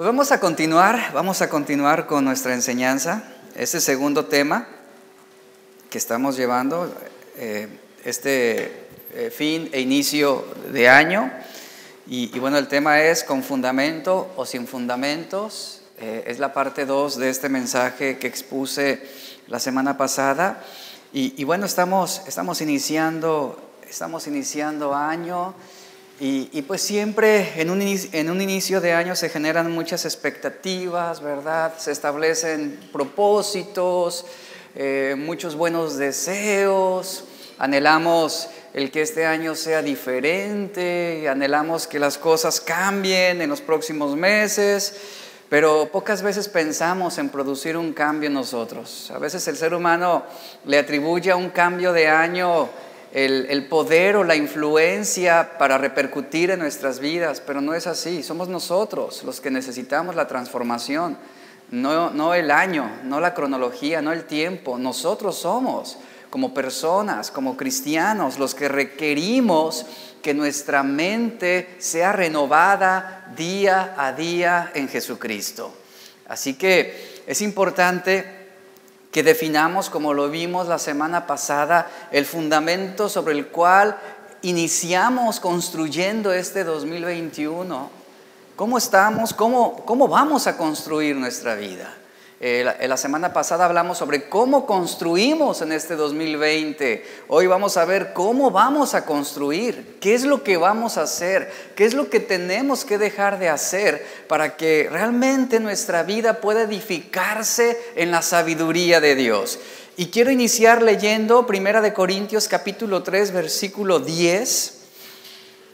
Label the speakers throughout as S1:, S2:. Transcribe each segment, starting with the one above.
S1: Pues vamos a continuar, vamos a continuar con nuestra enseñanza. Este segundo tema que estamos llevando, eh, este eh, fin e inicio de año. Y, bueno, el tema es con fundamento o sin fundamentos. Eh, es la parte 2 de este mensaje que expuse la semana pasada. Y, bueno, estamos, estamos, iniciando, estamos iniciando año. Y, pues siempre en un, inicio, de año se generan muchas expectativas, ¿verdad? Se establecen propósitos, eh, muchos buenos deseos, anhelamos el que este año sea diferente, anhelamos que las cosas cambien en los próximos meses, pero pocas veces pensamos en producir un cambio nosotros. A veces el ser humano le atribuye a un cambio de año el, poder o la influencia para repercutir en nuestras vidas, pero no es así. Somos nosotros los que necesitamos la transformación, no, no el año, no la cronología, no el tiempo. Nosotros somos como personas, como cristianos, los que requerimos que nuestra mente sea renovada día a día en Jesucristo. Así que es importante que definamos, como lo vimos la semana pasada, el fundamento sobre el cual iniciamos construyendo este 2021. ¿Cómo estamos? ¿Cómo, cómo vamos a construir nuestra vida? Eh, la, semana pasada hablamos sobre cómo construimos en este 2020. Hoy vamos a ver cómo vamos a construir, qué es lo que vamos a hacer, qué es lo que tenemos que dejar de hacer para que realmente nuestra vida pueda edificarse en la sabiduría de Dios. Y quiero iniciar leyendo Primera de Corintios capítulo 3 versículo 10.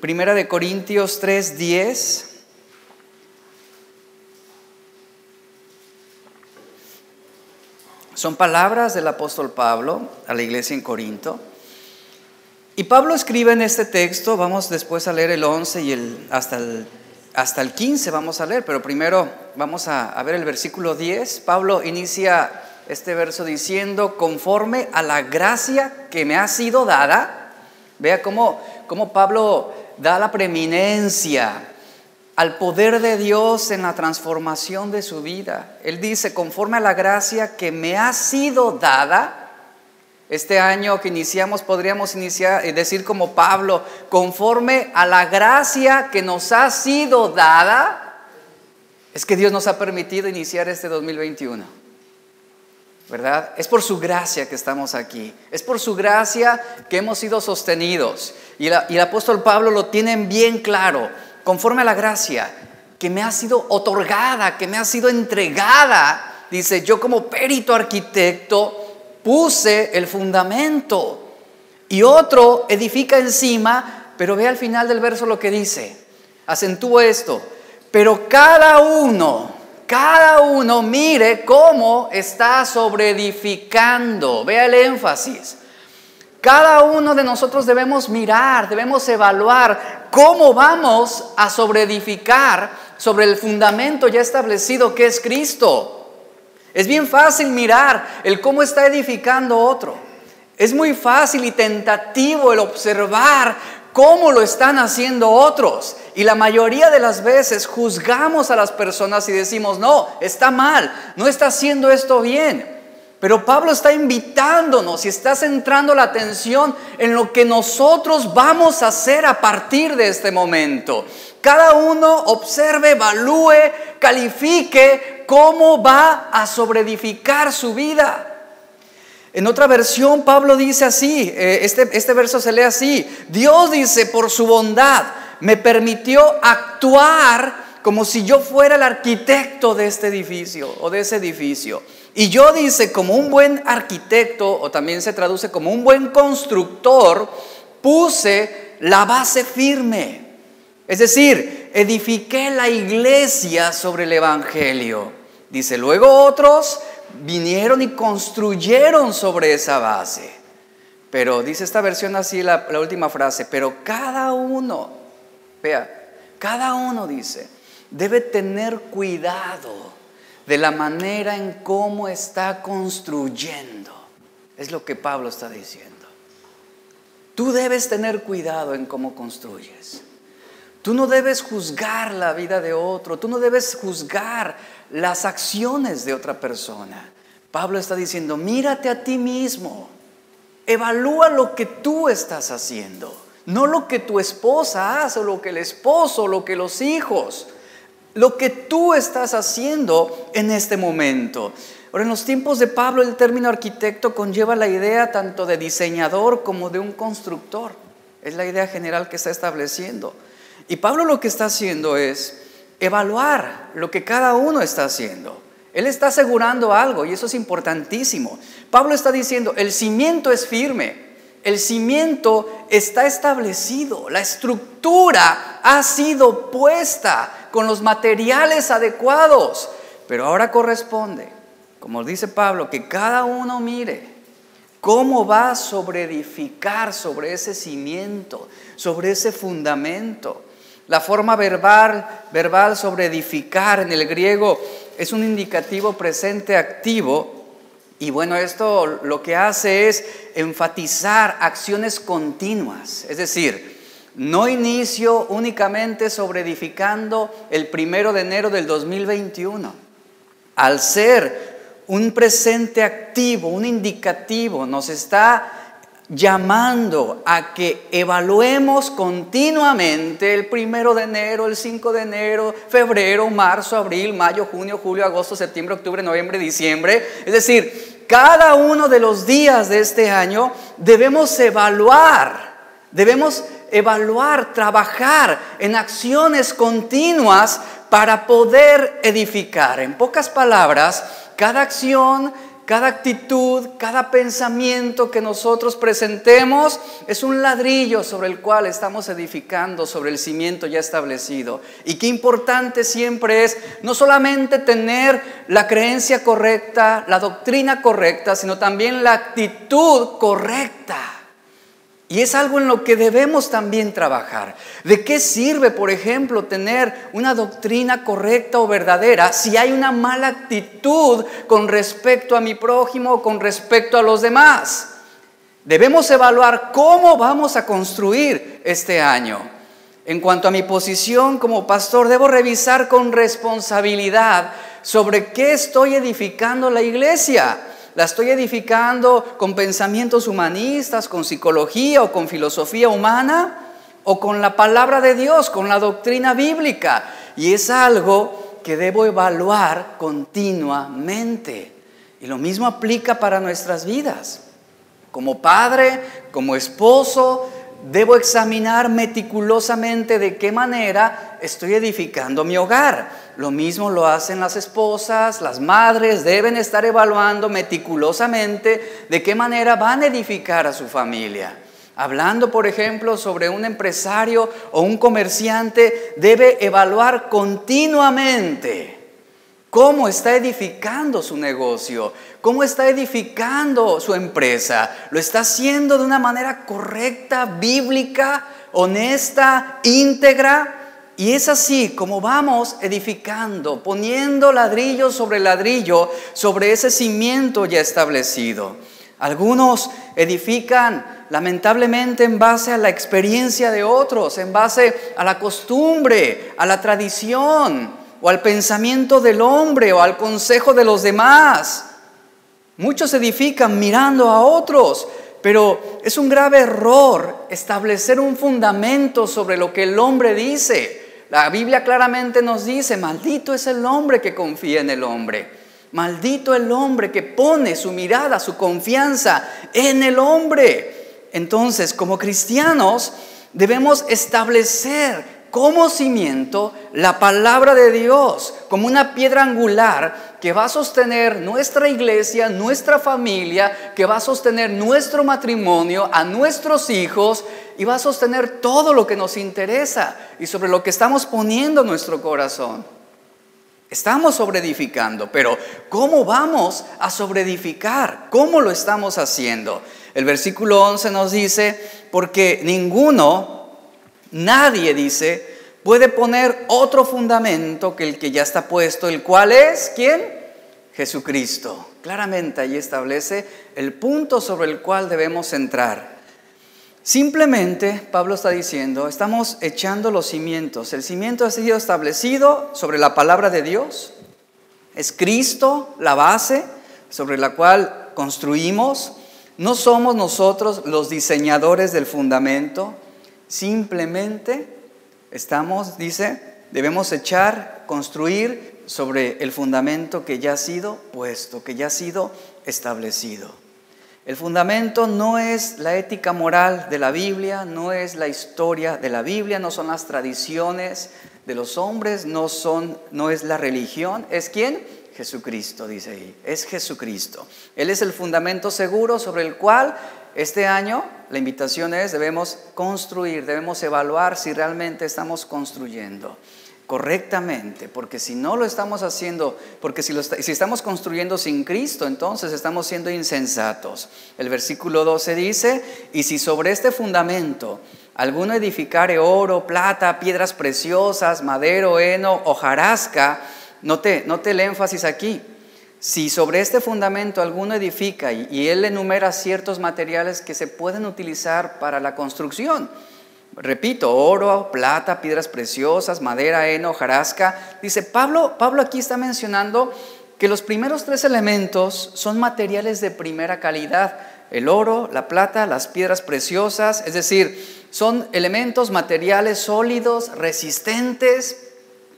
S1: Primera de Corintios 3 10. Son palabras del apóstol Pablo a la iglesia en Corinto. Y Pablo escribe en este texto, vamos después a leer el 11 y el, hasta, el, hasta el 15 vamos a leer, pero primero vamos a, ver el versículo 10. Pablo inicia este verso diciendo, conforme a la gracia que me ha sido dada, vea cómo, cómo Pablo da la preeminencia al poder de Dios en la transformación de su vida. Él dice, conforme a la gracia que me ha sido dada, este año que iniciamos podríamos iniciar decir como Pablo, conforme a la gracia que nos ha sido dada, es que Dios nos ha permitido iniciar este 2021. ¿Verdad? Es por su gracia que estamos aquí. Es por su gracia que hemos sido sostenidos. Y, y el apóstol Pablo lo tiene bien claro conforme a la gracia que me ha sido otorgada, que me ha sido entregada. Dice, yo como perito arquitecto puse el fundamento y otro edifica encima, pero ve al final del verso lo que dice. Acentúo esto, pero cada uno, cada uno mire cómo está sobreedificando. Vea el énfasis. Cada uno de nosotros debemos mirar, debemos evaluar cómo vamos a sobreedificar sobre el fundamento ya establecido que es Cristo. Es bien fácil mirar el cómo está edificando otro. Es muy fácil y tentativo el observar cómo lo están haciendo otros. Y la mayoría de las veces juzgamos a las personas y decimos, no, está mal, no está haciendo esto bien. Pero Pablo está invitándonos y está centrando la atención en lo que nosotros vamos a hacer a partir de este momento. Cada uno observe, evalúe, califique cómo va a sobreedificar su vida. En otra versión, Pablo dice así, eh, este, este verso se lee así, Dios dice, por su bondad, me permitió actuar como si yo fuera el arquitecto de este edificio o de ese edificio. Y yo dice, como un buen arquitecto, o también se traduce como un buen constructor, puse la base firme. Es decir, edifiqué la iglesia sobre el Evangelio. Dice, luego otros vinieron y construyeron sobre esa base. Pero dice esta versión así, la, última frase, pero cada uno, vea, cada uno dice, debe tener cuidado de la manera en cómo está construyendo. Es lo que Pablo está diciendo. Tú debes tener cuidado en cómo construyes. Tú no debes juzgar la vida de otro, tú no debes juzgar las acciones de otra persona. Pablo está diciendo, mírate a ti mismo, evalúa lo que tú estás haciendo, no lo que tu esposa hace, o lo que el esposo, lo que los hijos, lo que tú estás haciendo en este momento. Ahora, en los tiempos de Pablo, el término arquitecto conlleva la idea tanto de diseñador como de un constructor. Es la idea general que está estableciendo. Y Pablo lo que está haciendo es evaluar lo que cada uno está haciendo. Él está asegurando algo y eso es importantísimo. Pablo está diciendo, el cimiento es firme, el cimiento está establecido, la estructura ha sido puesta con los materiales adecuados, pero ahora corresponde, como dice Pablo, que cada uno mire cómo va a sobreedificar sobre ese cimiento, sobre ese fundamento. La forma verbal, verbal sobre edificar en el griego es un indicativo presente activo y bueno, esto lo que hace es enfatizar acciones continuas, es decir, no inicio únicamente sobre edificando el primero de enero del 2021. Al ser un presente activo, un indicativo, nos está llamando a que evaluemos continuamente el primero de enero, el 5 de enero, febrero, marzo, abril, mayo, junio, julio, agosto, septiembre, octubre, noviembre, diciembre. Es decir, cada uno de los días de este año debemos evaluar, debemos evaluar, trabajar en acciones continuas para poder edificar. En pocas palabras, cada acción cada actitud, cada pensamiento que nosotros presentemos es un ladrillo sobre el cual estamos edificando sobre el cimiento ya establecido. Y qué importante siempre es no solamente tener la creencia correcta, la doctrina correcta, sino también la actitud correcta. Y es algo en lo que debemos también trabajar. ¿De qué sirve, por ejemplo, tener una doctrina correcta o verdadera si hay una mala actitud con respecto a mi prójimo o con respecto a los demás? Debemos evaluar cómo vamos a construir este año. En cuanto a mi posición como pastor, debo revisar con responsabilidad sobre qué estoy edificando la iglesia la estoy edificando con pensamientos humanistas, con psicología o con filosofía humana, o con la palabra de Dios, con la doctrina bíblica. Y es algo que debo evaluar continuamente. Y lo mismo aplica para nuestras vidas. Como padre, como esposo, debo examinar meticulosamente de qué manera estoy edificando mi hogar. Lo mismo lo hacen las esposas, las madres deben estar evaluando meticulosamente de qué manera van a edificar a su familia. Hablando, por ejemplo, sobre un empresario o un comerciante, debe evaluar continuamente cómo está edificando su negocio, cómo está edificando su empresa. ¿Lo está haciendo de una manera correcta, bíblica, honesta, íntegra? Y es así como vamos edificando, poniendo ladrillo sobre ladrillo sobre ese cimiento ya establecido. Algunos edifican lamentablemente en base a la experiencia de otros, en base a la costumbre, a la tradición o al pensamiento del hombre o al consejo de los demás. Muchos edifican mirando a otros, pero es un grave error establecer un fundamento sobre lo que el hombre dice la Biblia claramente nos dice, maldito es el hombre que confía en el hombre. Maldito el hombre que pone su mirada, su confianza en el hombre. Entonces, como cristianos, debemos establecer como cimiento la palabra de Dios, como una piedra angular que va a sostener nuestra iglesia, nuestra familia, que va a sostener nuestro matrimonio, a nuestros hijos y va a sostener todo lo que nos interesa y sobre lo que estamos poniendo nuestro corazón. Estamos sobreedificando, pero ¿cómo vamos a sobreedificar? ¿Cómo lo estamos haciendo? El versículo 11 nos dice, porque ninguno, nadie dice, puede poner otro fundamento que el que ya está puesto, el cual es, ¿quién? Jesucristo. Claramente allí establece el punto sobre el cual debemos entrar. Simplemente, Pablo está diciendo, estamos echando los cimientos. El cimiento ha sido establecido sobre la palabra de Dios. Es Cristo la base sobre la cual construimos. No somos nosotros los diseñadores del fundamento. Simplemente estamos, dice, debemos echar, construir sobre el fundamento que ya ha sido puesto, que ya ha sido establecido. El fundamento no es la ética moral de la Biblia, no es la historia de la Biblia, no son las tradiciones de los hombres, no, son, no es la religión. ¿Es quién? Jesucristo, dice ahí. Es Jesucristo. Él es el fundamento seguro sobre el cual este año la invitación es, debemos construir, debemos evaluar si realmente estamos construyendo correctamente, porque si no lo estamos haciendo, porque si, si, estamos construyendo sin Cristo, entonces estamos siendo insensatos. El versículo 12 dice, y si sobre este fundamento alguno edificare oro, plata, piedras preciosas, madero, heno, hojarasca, note, note el énfasis aquí, si sobre este fundamento alguno edifica y, él enumera ciertos materiales que se pueden utilizar para la construcción, Repito, oro, plata, piedras preciosas, madera, heno, jarasca. Dice, Pablo, Pablo aquí está mencionando que los primeros tres elementos son materiales de primera calidad. El oro, la plata, las piedras preciosas, es decir, son elementos materiales sólidos, resistentes,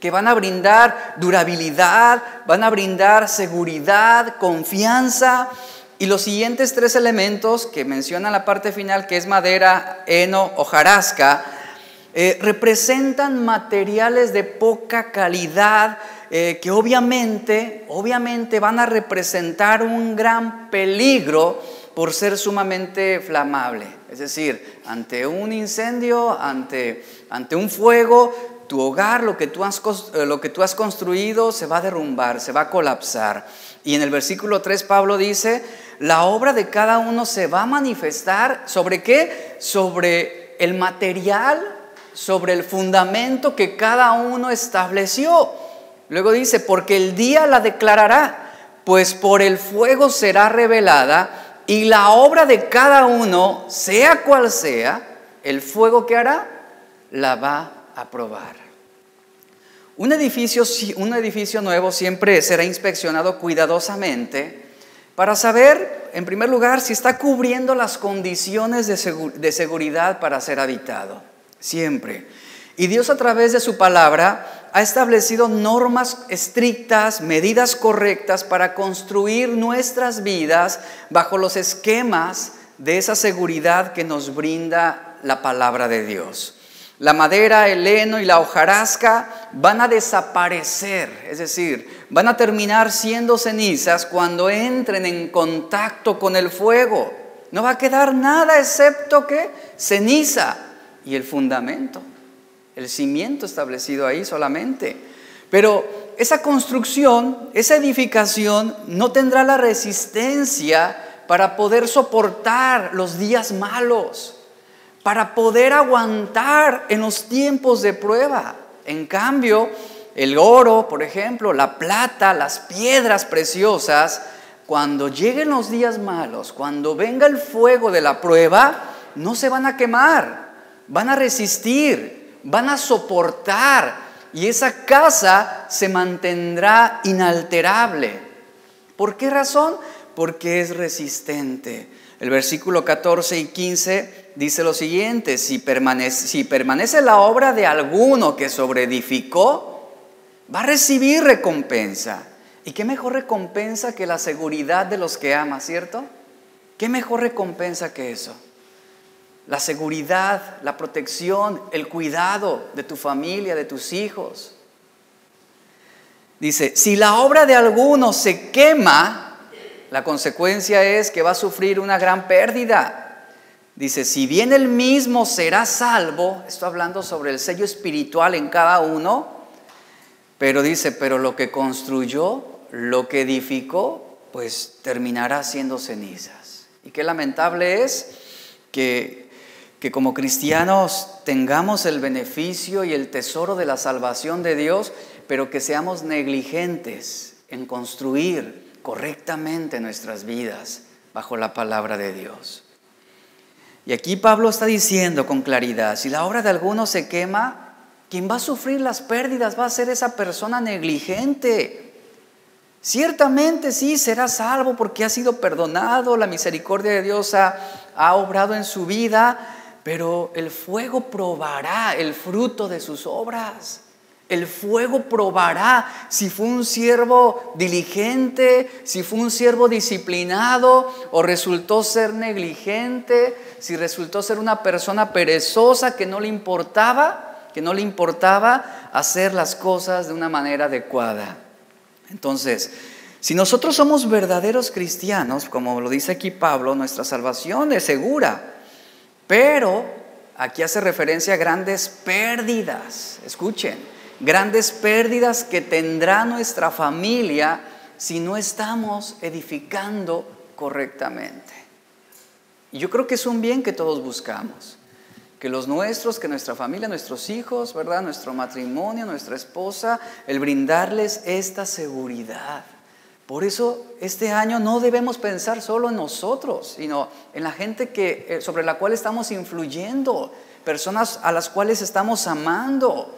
S1: que van a brindar durabilidad, van a brindar seguridad, confianza, y los siguientes tres elementos que menciona la parte final, que es madera, heno o jarasca, eh, representan materiales de poca calidad eh, que obviamente, obviamente van a representar un gran peligro por ser sumamente flamable. Es decir, ante un incendio, ante, ante un fuego, tu hogar, lo que, tú has, eh, lo que tú has construido, se va a derrumbar, se va a colapsar. Y en el versículo 3 Pablo dice, la obra de cada uno se va a manifestar sobre qué? Sobre el material, sobre el fundamento que cada uno estableció. Luego dice, porque el día la declarará, pues por el fuego será revelada y la obra de cada uno, sea cual sea, el fuego que hará, la va a probar. Un edificio, un edificio nuevo siempre será inspeccionado cuidadosamente para saber, en primer lugar, si está cubriendo las condiciones de, seguridad para ser habitado. Siempre. Y Dios a través de su palabra ha establecido normas estrictas, medidas correctas para construir nuestras vidas bajo los esquemas de esa seguridad que nos brinda la palabra de Dios. La madera, el heno y la hojarasca van a desaparecer, es decir, van a terminar siendo cenizas cuando entren en contacto con el fuego. No va a quedar nada excepto que ceniza y el fundamento, el cimiento establecido ahí solamente. Pero esa construcción, esa edificación no tendrá la resistencia para poder soportar los días malos para poder aguantar en los tiempos de prueba. En cambio, el oro, por ejemplo, la plata, las piedras preciosas, cuando lleguen los días malos, cuando venga el fuego de la prueba, no se van a quemar, van a resistir, van a soportar y esa casa se mantendrá inalterable. ¿Por qué razón? Porque es resistente. El versículo 14 y 15 dice lo siguiente, si permanece, la obra de alguno que sobreedificó, va a recibir recompensa. ¿Y qué mejor recompensa que la seguridad de los que ama, cierto? ¿Qué mejor recompensa que eso? La seguridad, la protección, el cuidado de tu familia, de tus hijos. Dice, si la obra de alguno se quema, la consecuencia es que va a sufrir una gran pérdida. Dice, si bien el mismo será salvo, estoy hablando sobre el sello espiritual en cada uno, pero dice, pero lo que construyó, lo que edificó, pues terminará siendo cenizas. Y qué lamentable es que, que como cristianos tengamos el beneficio y el tesoro de la salvación de Dios, pero que seamos negligentes en construir correctamente nuestras vidas bajo la palabra de Dios. Y aquí Pablo está diciendo con claridad, si la obra de alguno se quema, quien va a sufrir las pérdidas va a ser esa persona negligente. Ciertamente sí, será salvo porque ha sido perdonado, la misericordia de Dios ha, ha obrado en su vida, pero el fuego probará el fruto de sus obras. El fuego probará si fue un siervo diligente, si fue un siervo disciplinado o resultó ser negligente, si resultó ser una persona perezosa que no le importaba, que no le importaba hacer las cosas de una manera adecuada. Entonces, si nosotros somos verdaderos cristianos, como lo dice aquí Pablo, nuestra salvación es segura, pero aquí hace referencia a grandes pérdidas. Escuchen grandes pérdidas que tendrá nuestra familia si no estamos edificando correctamente. Y yo creo que es un bien que todos buscamos, que los nuestros, que nuestra familia, nuestros hijos, ¿verdad? Nuestro matrimonio, nuestra esposa, el brindarles esta seguridad. Por eso este año no debemos pensar solo en nosotros, sino en la gente que, eh, sobre la cual estamos influyendo, personas a las cuales estamos amando,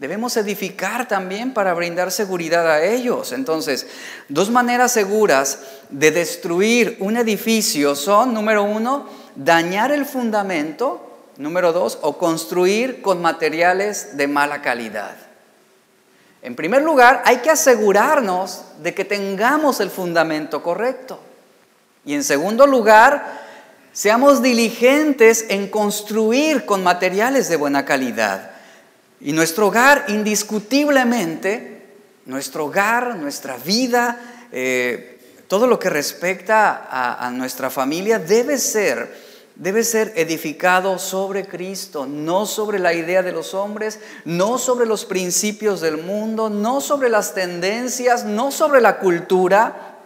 S1: Debemos edificar también para brindar seguridad a ellos. Entonces, dos maneras seguras de destruir un edificio son, número uno, dañar el fundamento, número dos, o construir con materiales de mala calidad. En primer lugar, hay que asegurarnos de que tengamos el fundamento correcto. Y en segundo lugar, seamos diligentes en construir con materiales de buena calidad. Y nuestro hogar, indiscutiblemente, nuestro hogar, nuestra vida, eh, todo lo que respecta a, a, nuestra familia debe ser, debe ser edificado sobre Cristo, no sobre la idea de los hombres, no sobre los principios del mundo, no sobre las tendencias, no sobre la cultura,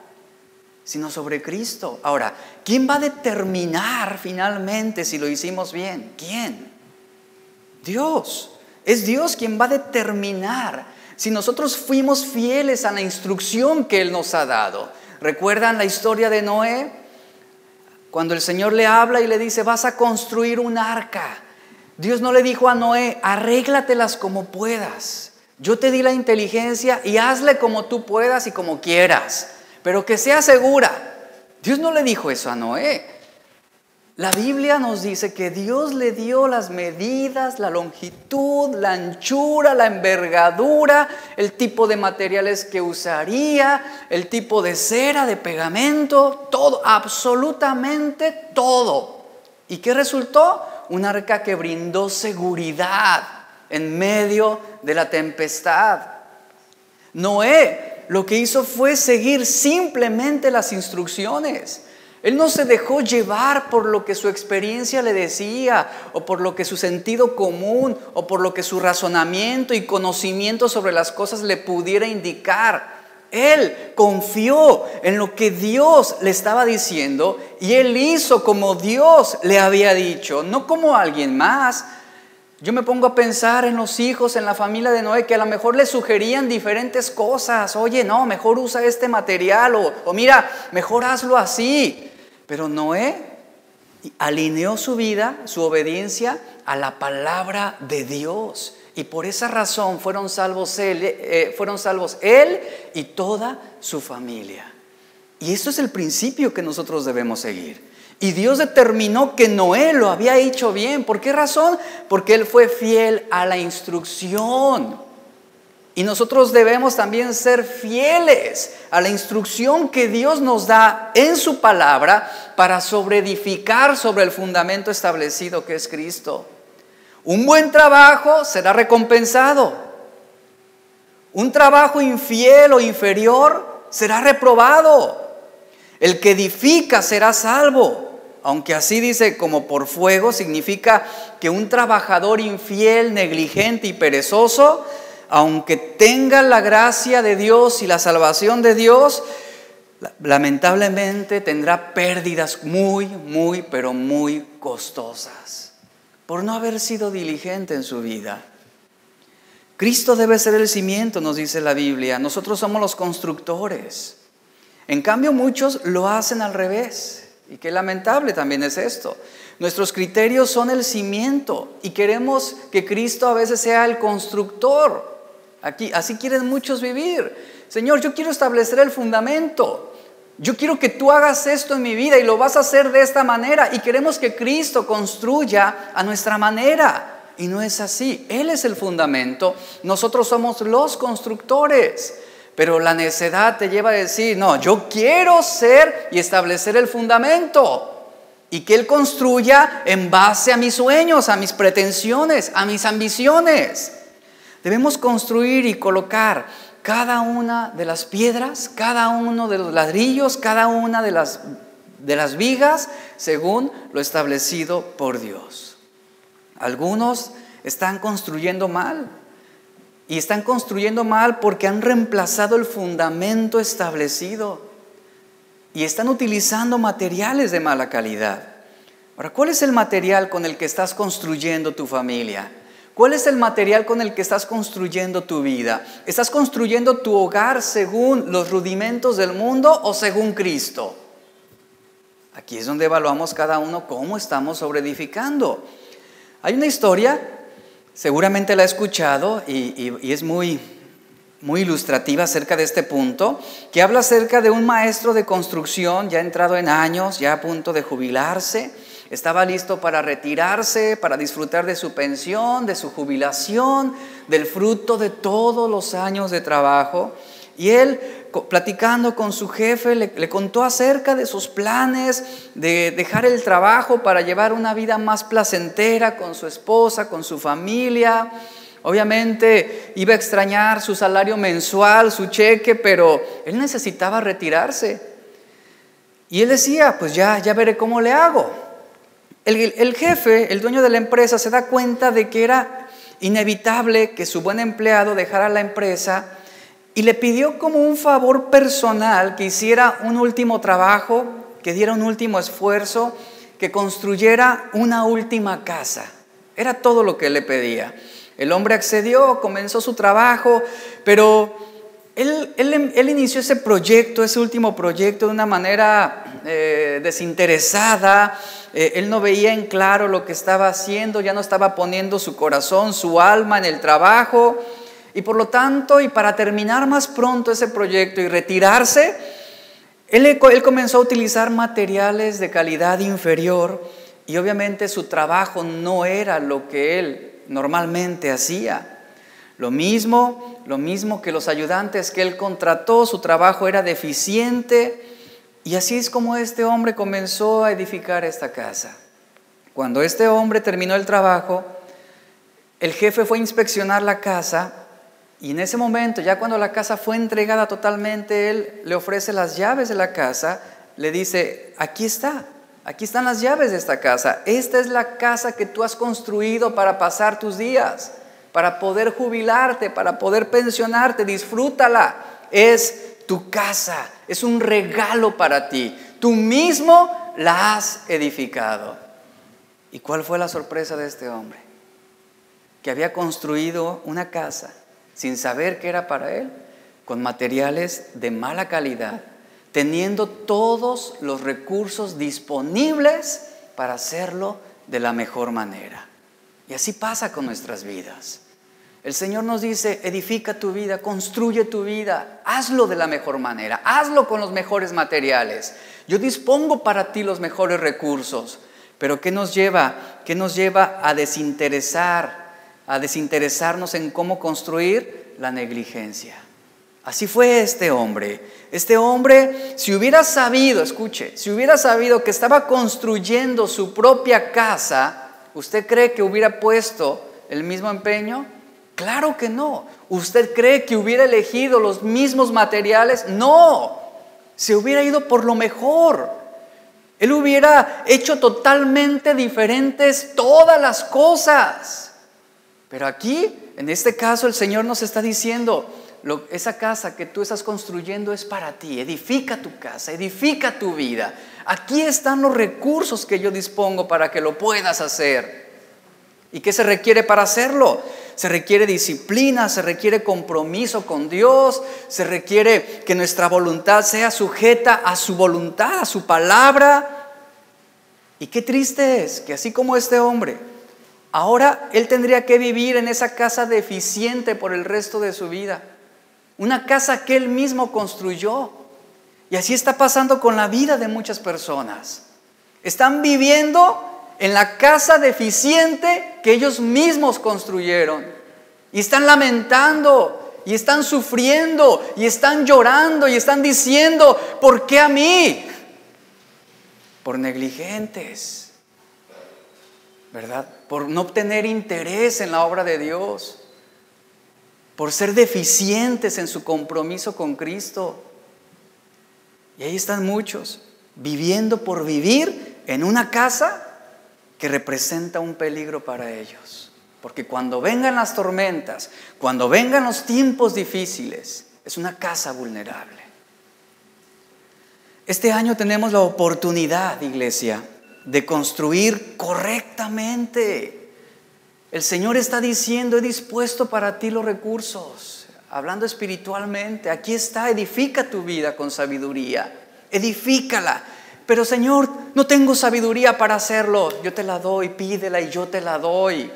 S1: sino sobre Cristo. Ahora, ¿quién va a determinar finalmente si lo hicimos bien? ¿Quién? Dios. Es Dios quien va a determinar si nosotros fuimos fieles a la instrucción que Él nos ha dado. ¿Recuerdan la historia de Noé? Cuando el Señor le habla y le dice, vas a construir un arca. Dios no le dijo a Noé, arréglatelas como puedas. Yo te di la inteligencia y hazle como tú puedas y como quieras, pero que sea segura. Dios no le dijo eso a Noé. La Biblia nos dice que Dios le dio las medidas, la longitud, la anchura, la envergadura, el tipo de materiales que usaría, el tipo de cera, de pegamento, todo, absolutamente todo. ¿Y qué resultó? Un arca que brindó seguridad en medio de la tempestad. Noé lo que hizo fue seguir simplemente las instrucciones. Él no se dejó llevar por lo que su experiencia le decía, o por lo que su sentido común, o por lo que su razonamiento y conocimiento sobre las cosas le pudiera indicar. Él confió en lo que Dios le estaba diciendo y él hizo como Dios le había dicho, no como alguien más. Yo me pongo a pensar en los hijos, en la familia de Noé, que a lo mejor le sugerían diferentes cosas. Oye, no, mejor usa este material o, o mira, mejor hazlo así. Pero Noé alineó su vida, su obediencia a la palabra de Dios. Y por esa razón fueron salvos él, eh, fueron salvos él y toda su familia. Y eso es el principio que nosotros debemos seguir. Y Dios determinó que Noé lo había hecho bien. ¿Por qué razón? Porque él fue fiel a la instrucción. Y nosotros debemos también ser fieles a la instrucción que Dios nos da en su palabra para sobreedificar sobre el fundamento establecido que es Cristo. Un buen trabajo será recompensado. Un trabajo infiel o inferior será reprobado. El que edifica será salvo. Aunque así dice como por fuego, significa que un trabajador infiel, negligente y perezoso aunque tenga la gracia de Dios y la salvación de Dios, lamentablemente tendrá pérdidas muy, muy, pero muy costosas por no haber sido diligente en su vida. Cristo debe ser el cimiento, nos dice la Biblia. Nosotros somos los constructores. En cambio, muchos lo hacen al revés. Y qué lamentable también es esto. Nuestros criterios son el cimiento y queremos que Cristo a veces sea el constructor. Aquí, así quieren muchos vivir. Señor, yo quiero establecer el fundamento. Yo quiero que tú hagas esto en mi vida y lo vas a hacer de esta manera. Y queremos que Cristo construya a nuestra manera. Y no es así. Él es el fundamento. Nosotros somos los constructores. Pero la necedad te lleva a decir, no, yo quiero ser y establecer el fundamento. Y que Él construya en base a mis sueños, a mis pretensiones, a mis ambiciones. Debemos construir y colocar cada una de las piedras, cada uno de los ladrillos, cada una de las, de las vigas, según lo establecido por Dios. Algunos están construyendo mal. Y están construyendo mal porque han reemplazado el fundamento establecido. Y están utilizando materiales de mala calidad. Ahora, ¿cuál es el material con el que estás construyendo tu familia? ¿Cuál es el material con el que estás construyendo tu vida? ¿Estás construyendo tu hogar según los rudimentos del mundo o según Cristo? Aquí es donde evaluamos cada uno cómo estamos sobreedificando. Hay una historia, seguramente la he escuchado y, es muy, muy ilustrativa acerca de este punto, que habla acerca de un maestro de construcción ya entrado en años, ya a punto de jubilarse estaba listo para retirarse, para disfrutar de su pensión, de su jubilación, del fruto de todos los años de trabajo. Y él, platicando con su jefe, le, contó acerca de sus planes de dejar el trabajo para llevar una vida más placentera con su esposa, con su familia. Obviamente iba a extrañar su salario mensual, su cheque, pero él necesitaba retirarse. Y él decía, pues ya, ya veré cómo le hago. El, jefe, el dueño de la empresa, se da cuenta de que era inevitable que su buen empleado dejara la empresa y le pidió como un favor personal que hiciera un último trabajo, que diera un último esfuerzo, que construyera una última casa. Era todo lo que le pedía. El hombre accedió, comenzó su trabajo, pero él, inició ese proyecto, ese último proyecto, de una manera eh, desinteresada. Eh, él no veía en claro lo que estaba haciendo, ya no estaba poniendo su corazón, su alma en el trabajo. Y por lo tanto, y para terminar más pronto ese proyecto y retirarse, él, él comenzó a utilizar materiales de calidad inferior y obviamente su trabajo no era lo que él normalmente hacía. Lo mismo, lo mismo que los ayudantes que él contrató, su trabajo era deficiente. Y así es como este hombre comenzó a edificar esta casa. Cuando este hombre terminó el trabajo, el jefe fue a inspeccionar la casa y en ese momento, ya cuando la casa fue entregada totalmente, él le ofrece las llaves de la casa, le dice, aquí está, aquí están las llaves de esta casa, esta es la casa que tú has construido para pasar tus días para poder jubilarte, para poder pensionarte, disfrútala. Es tu casa, es un regalo para ti. Tú mismo la has edificado. ¿Y cuál fue la sorpresa de este hombre? Que había construido una casa sin saber que era para él, con materiales de mala calidad, teniendo todos los recursos disponibles para hacerlo de la mejor manera. Y así pasa con nuestras vidas. El Señor nos dice, edifica tu vida, construye tu vida, hazlo de la mejor manera, hazlo con los mejores materiales. Yo dispongo para ti los mejores recursos, pero ¿qué nos lleva? ¿Qué nos lleva a desinteresar, a desinteresarnos en cómo construir la negligencia? Así fue este hombre. Este hombre, si hubiera sabido, escuche, si hubiera sabido que estaba construyendo su propia casa, ¿usted cree que hubiera puesto el mismo empeño? Claro que no. ¿Usted cree que hubiera elegido los mismos materiales? No. Se hubiera ido por lo mejor. Él hubiera hecho totalmente diferentes todas las cosas. Pero aquí, en este caso, el Señor nos está diciendo, esa casa que tú estás construyendo es para ti. Edifica tu casa, edifica tu vida. Aquí están los recursos que yo dispongo para que lo puedas hacer. ¿Y qué se requiere para hacerlo? se requiere disciplina, se requiere compromiso con Dios, se requiere que nuestra voluntad sea sujeta a su voluntad, a su palabra. Y qué triste es que así como este hombre, ahora él tendría que vivir en esa casa deficiente por el resto de su vida. Una casa que él mismo construyó. Y así está pasando con la vida de muchas personas. Están viviendo en la casa deficiente que ellos mismos construyeron. Y están lamentando, y están sufriendo, y están llorando, y están diciendo, ¿por qué a mí? Por negligentes, ¿verdad? Por no obtener interés en la obra de Dios, por ser deficientes en su compromiso con Cristo. Y ahí están muchos, viviendo por vivir en una casa que representa un peligro para ellos. Porque cuando vengan las tormentas, cuando vengan los tiempos difíciles, es una casa vulnerable. Este año tenemos la oportunidad, iglesia, de construir correctamente. El Señor está diciendo, he dispuesto para ti los recursos, hablando espiritualmente, aquí está, edifica tu vida con sabiduría, edifícala. Pero Señor, no tengo sabiduría para hacerlo. Yo te la doy, pídela y yo te la doy.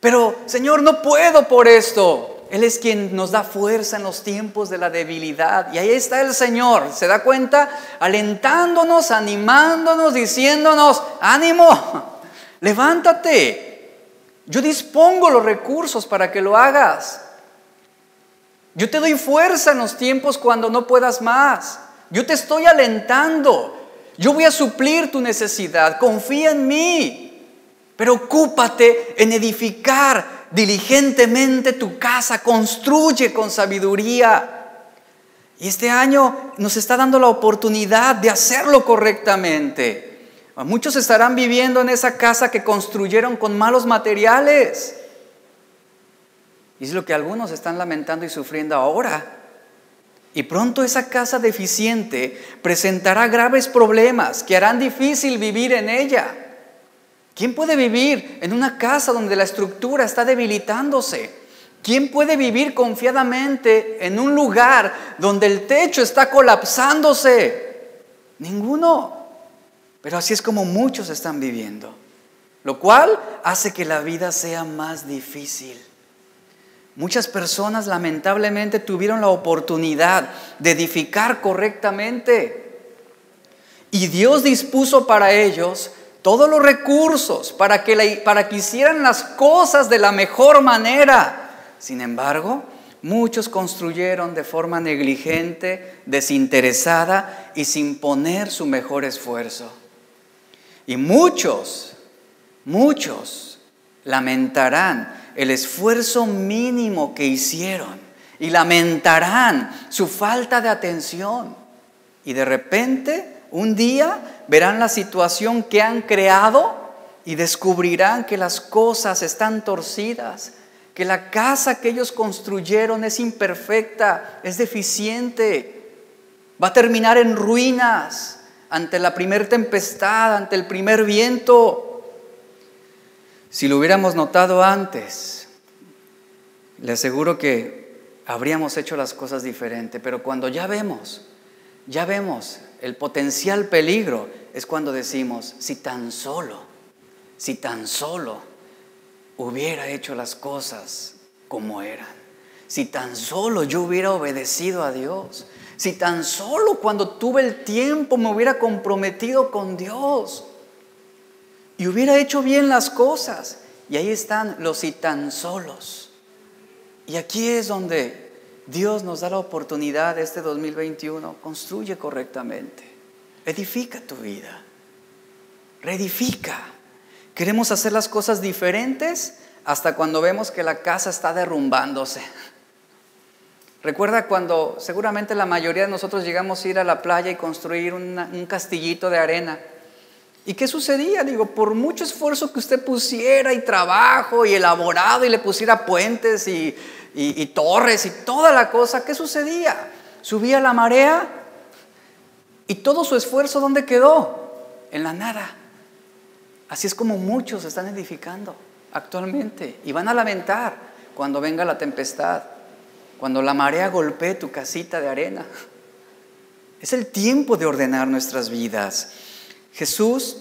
S1: Pero Señor, no puedo por esto. Él es quien nos da fuerza en los tiempos de la debilidad. Y ahí está el Señor, ¿se da cuenta? Alentándonos, animándonos, diciéndonos, ánimo, levántate. Yo dispongo los recursos para que lo hagas. Yo te doy fuerza en los tiempos cuando no puedas más. Yo te estoy alentando. Yo voy a suplir tu necesidad, confía en mí, pero ocúpate en edificar diligentemente tu casa, construye con sabiduría. Y este año nos está dando la oportunidad de hacerlo correctamente. Muchos estarán viviendo en esa casa que construyeron con malos materiales. Y es lo que algunos están lamentando y sufriendo ahora. Y pronto esa casa deficiente presentará graves problemas que harán difícil vivir en ella. ¿Quién puede vivir en una casa donde la estructura está debilitándose? ¿Quién puede vivir confiadamente en un lugar donde el techo está colapsándose? Ninguno. Pero así es como muchos están viviendo, lo cual hace que la vida sea más difícil. Muchas personas lamentablemente tuvieron la oportunidad de edificar correctamente y Dios dispuso para ellos todos los recursos para que, para que hicieran las cosas de la mejor manera. Sin embargo, muchos construyeron de forma negligente, desinteresada y sin poner su mejor esfuerzo. Y muchos, muchos lamentarán el esfuerzo mínimo que hicieron y lamentarán su falta de atención. Y de repente, un día, verán la situación que han creado y descubrirán que las cosas están torcidas, que la casa que ellos construyeron es imperfecta, es deficiente, va a terminar en ruinas ante la primer tempestad, ante el primer viento. Si lo hubiéramos notado antes, le aseguro que habríamos hecho las cosas diferente, pero cuando ya vemos, ya vemos el potencial peligro, es cuando decimos, si tan solo, si tan solo hubiera hecho las cosas como eran, si tan solo yo hubiera obedecido a Dios, si tan solo cuando tuve el tiempo me hubiera comprometido con Dios, y hubiera hecho bien las cosas. Y ahí están los y tan solos. Y aquí es donde Dios nos da la oportunidad este 2021. Construye correctamente. Edifica tu vida. Reedifica. Queremos hacer las cosas diferentes hasta cuando vemos que la casa está derrumbándose. Recuerda cuando seguramente la mayoría de nosotros llegamos a ir a la playa y construir un castillito de arena. ¿Y qué sucedía? Digo, por mucho esfuerzo que usted pusiera y trabajo y elaborado y le pusiera puentes y, torres y toda la cosa, ¿qué sucedía? Subía la marea y todo su esfuerzo, ¿dónde quedó? En la nada. Así es como muchos están edificando actualmente y van a lamentar cuando venga la tempestad, cuando la marea golpee tu casita de arena. Es el tiempo de ordenar nuestras vidas. Jesús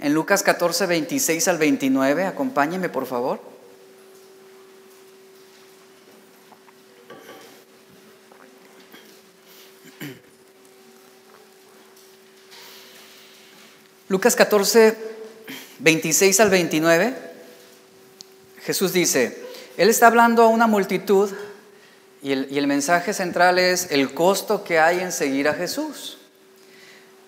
S1: en Lucas 14, 26 al 29. Acompáñeme, por favor. Lucas 14, 26 al 29. Jesús dice, Él está hablando a una multitud y el, y el mensaje central es el costo que hay en seguir a Jesús.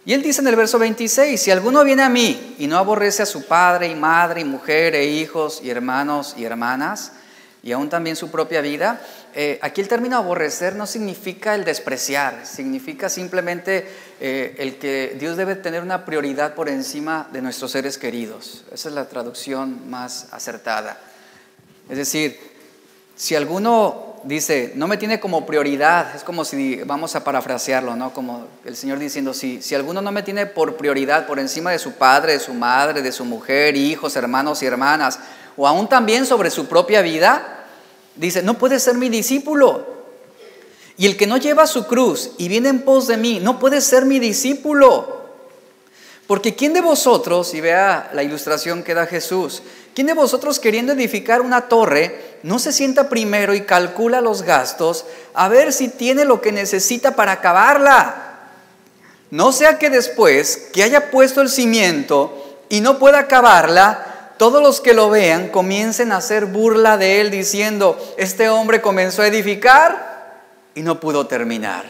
S1: Y él dice en el verso 26, si alguno viene a mí y no aborrece a su padre y madre y mujer e hijos y hermanos y hermanas, y aún también su propia vida, eh, aquí el término aborrecer no significa el despreciar, significa simplemente eh, el que Dios debe tener una prioridad por encima de nuestros seres queridos. Esa es la traducción más acertada. Es decir, si alguno dice, no me tiene como prioridad, es como si vamos a parafrasearlo, ¿no? Como el Señor diciendo, si, si alguno no me tiene por prioridad por encima de su padre, de su madre, de su mujer, hijos, hermanos y hermanas, o aún también sobre su propia vida, dice, no puede ser mi discípulo. Y el que no lleva su cruz y viene en pos de mí, no puede ser mi discípulo. Porque ¿quién de vosotros, y vea la ilustración que da Jesús, ¿quién de vosotros queriendo edificar una torre no se sienta primero y calcula los gastos a ver si tiene lo que necesita para acabarla? No sea que después que haya puesto el cimiento y no pueda acabarla, todos los que lo vean comiencen a hacer burla de él diciendo, este hombre comenzó a edificar y no pudo terminar.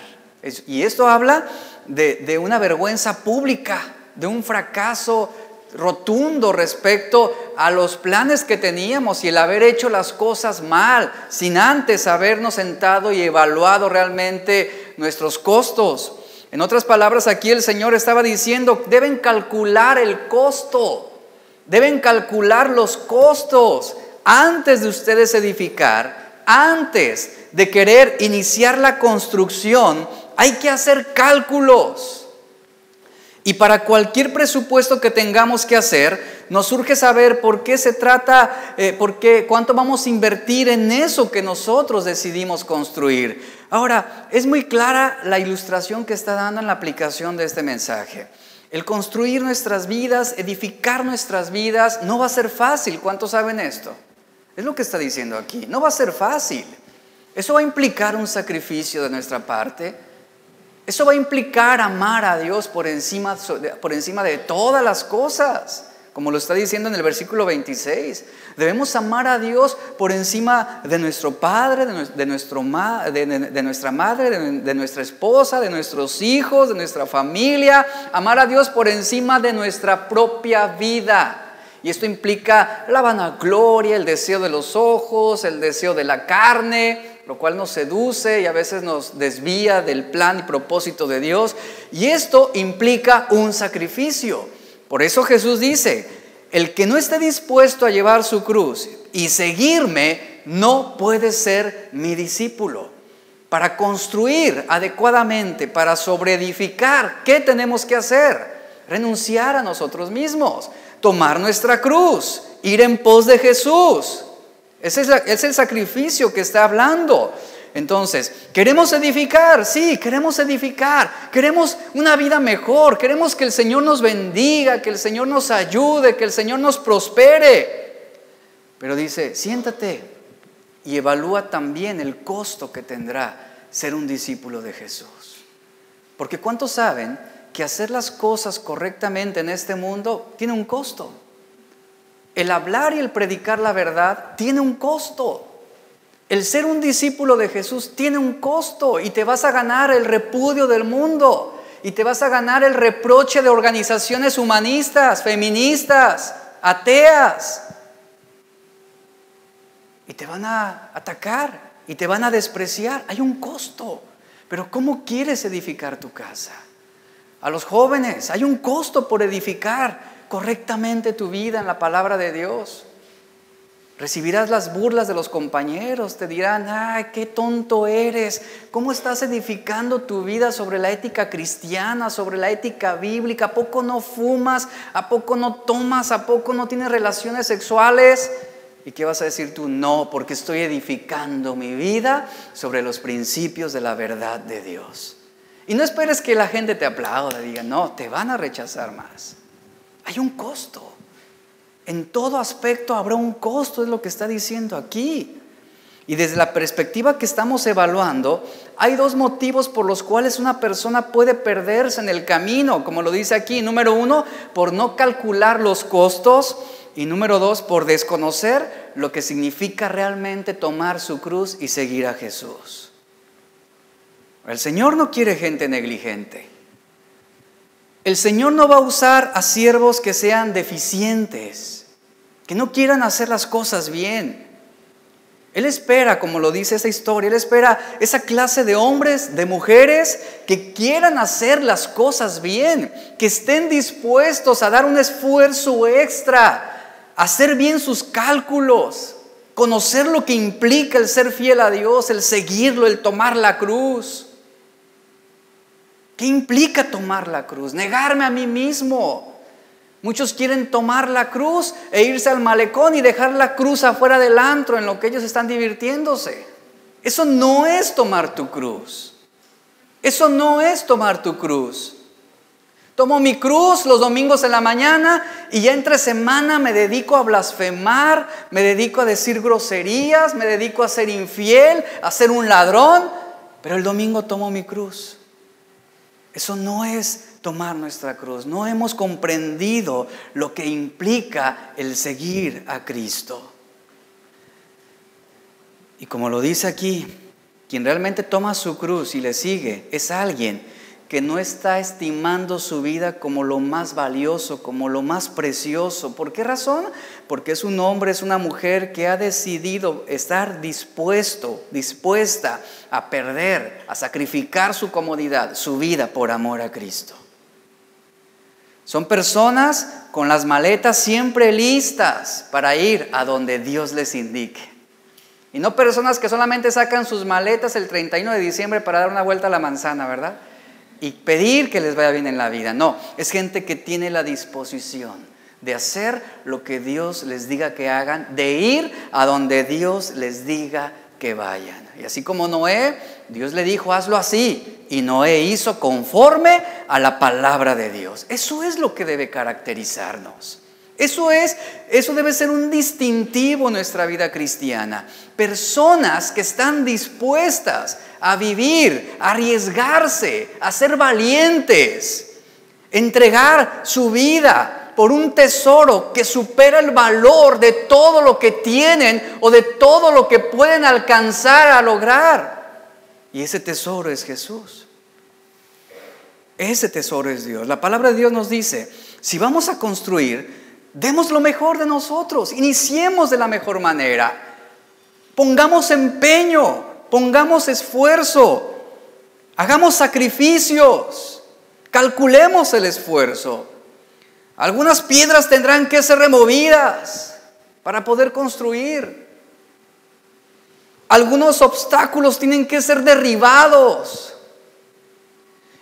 S1: Y esto habla de, de una vergüenza pública de un fracaso rotundo respecto a los planes que teníamos y el haber hecho las cosas mal, sin antes habernos sentado y evaluado realmente nuestros costos. En otras palabras, aquí el Señor estaba diciendo, deben calcular el costo, deben calcular los costos antes de ustedes edificar, antes de querer iniciar la construcción, hay que hacer cálculos. Y para cualquier presupuesto que tengamos que hacer, nos surge saber por qué se trata, eh, por qué, cuánto vamos a invertir en eso que nosotros decidimos construir. Ahora, es muy clara la ilustración que está dando en la aplicación de este mensaje. El construir nuestras vidas, edificar nuestras vidas, no va a ser fácil. ¿Cuántos saben esto? Es lo que está diciendo aquí. No va a ser fácil. Eso va a implicar un sacrificio de nuestra parte. Eso va a implicar amar a Dios por encima, por encima de todas las cosas, como lo está diciendo en el versículo 26. Debemos amar a Dios por encima de nuestro padre, de, nuestro, de, nuestra madre, de, nuestra esposa, de nuestros hijos, de nuestra familia. Amar a Dios por encima de nuestra propia vida. Y esto implica la vanagloria, el deseo de los ojos, el deseo de la carne, lo cual nos seduce y a veces nos desvía del plan y propósito de Dios. Y esto implica un sacrificio. Por eso Jesús dice, el que no esté dispuesto a llevar su cruz y seguirme, no puede ser mi discípulo. Para construir adecuadamente, para sobreedificar, ¿qué tenemos que hacer? Renunciar a nosotros mismos, tomar nuestra cruz, ir en pos de Jesús. Ese es, el sacrificio que está hablando. Entonces, ¿queremos edificar? Sí, queremos edificar. Queremos una vida mejor. Queremos que el Señor nos bendiga, que el Señor nos ayude, que el Señor nos prospere. Pero dice, siéntate y evalúa también el costo que tendrá ser un discípulo de Jesús. Porque ¿cuántos saben que hacer las cosas correctamente en este mundo tiene un costo? El hablar y el predicar la verdad tiene un costo. El ser un discípulo de Jesús tiene un costo y te vas a ganar el repudio del mundo y te vas a ganar el reproche de organizaciones humanistas, feministas, ateas. Y te van a atacar y te van a despreciar. Hay un costo. Pero ¿cómo quieres edificar tu casa? A los jóvenes, hay un costo por edificar correctamente tu vida en la palabra de Dios. Recibirás las burlas de los compañeros, te dirán, ay, qué tonto eres, ¿cómo estás edificando tu vida sobre la ética cristiana, sobre la ética bíblica? ¿A poco no fumas? ¿A poco no tomas? ¿A poco no tienes relaciones sexuales? ¿Y qué vas a decir tú? No, porque estoy edificando mi vida sobre los principios de la verdad de Dios. Y no esperes que la gente te aplauda, diga, no, te van a rechazar más. Hay un costo. En todo aspecto habrá un costo, es lo que está diciendo aquí. Y desde la perspectiva que estamos evaluando, hay dos motivos por los cuales una persona puede perderse en el camino, como lo dice aquí. Número uno, por no calcular los costos. Y número dos, por desconocer lo que significa realmente tomar su cruz y seguir a Jesús. El Señor no quiere gente negligente. El Señor no va a usar a siervos que sean deficientes, que no quieran hacer las cosas bien. Él espera, como lo dice esa historia, Él espera esa clase de hombres, de mujeres que quieran hacer las cosas bien, que estén dispuestos a dar un esfuerzo extra, a hacer bien sus cálculos, conocer lo que implica el ser fiel a Dios, el seguirlo, el tomar la cruz. ¿Qué implica tomar la cruz? Negarme a mí mismo. Muchos quieren tomar la cruz e irse al malecón y dejar la cruz afuera del antro en lo que ellos están divirtiéndose. Eso no es tomar tu cruz. Eso no es tomar tu cruz. Tomo mi cruz los domingos en la mañana y ya entre semana me dedico a blasfemar, me dedico a decir groserías, me dedico a ser infiel, a ser un ladrón, pero el domingo tomo mi cruz. Eso no es tomar nuestra cruz. No hemos comprendido lo que implica el seguir a Cristo. Y como lo dice aquí, quien realmente toma su cruz y le sigue es alguien que no está estimando su vida como lo más valioso, como lo más precioso. ¿Por qué razón? Porque es un hombre, es una mujer que ha decidido estar dispuesto, dispuesta a perder, a sacrificar su comodidad, su vida por amor a Cristo. Son personas con las maletas siempre listas para ir a donde Dios les indique. Y no personas que solamente sacan sus maletas el 31 de diciembre para dar una vuelta a la manzana, ¿verdad? Y pedir que les vaya bien en la vida. No, es gente que tiene la disposición de hacer lo que Dios les diga que hagan, de ir a donde Dios les diga que vayan. Y así como Noé, Dios le dijo, hazlo así. Y Noé hizo conforme a la palabra de Dios. Eso es lo que debe caracterizarnos. Eso es, eso debe ser un distintivo en nuestra vida cristiana. Personas que están dispuestas a vivir, a arriesgarse, a ser valientes, entregar su vida por un tesoro que supera el valor de todo lo que tienen o de todo lo que pueden alcanzar a lograr. Y ese tesoro es Jesús. Ese tesoro es Dios. La palabra de Dios nos dice, si vamos a construir, Demos lo mejor de nosotros, iniciemos de la mejor manera, pongamos empeño, pongamos esfuerzo, hagamos sacrificios, calculemos el esfuerzo. Algunas piedras tendrán que ser removidas para poder construir. Algunos obstáculos tienen que ser derribados.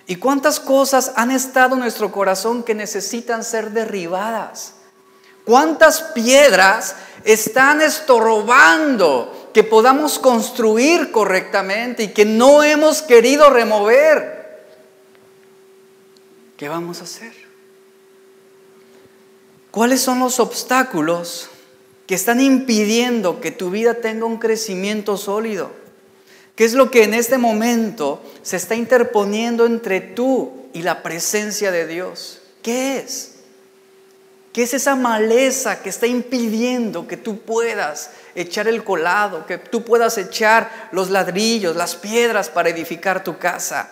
S1: ¿Y cuántas cosas han estado en nuestro corazón que necesitan ser derribadas? ¿Cuántas piedras están estorbando que podamos construir correctamente y que no hemos querido remover? ¿Qué vamos a hacer? ¿Cuáles son los obstáculos que están impidiendo que tu vida tenga un crecimiento sólido? ¿Qué es lo que en este momento se está interponiendo entre tú y la presencia de Dios? ¿Qué es? ¿Qué es esa maleza que está impidiendo que tú puedas echar el colado, que tú puedas echar los ladrillos, las piedras para edificar tu casa?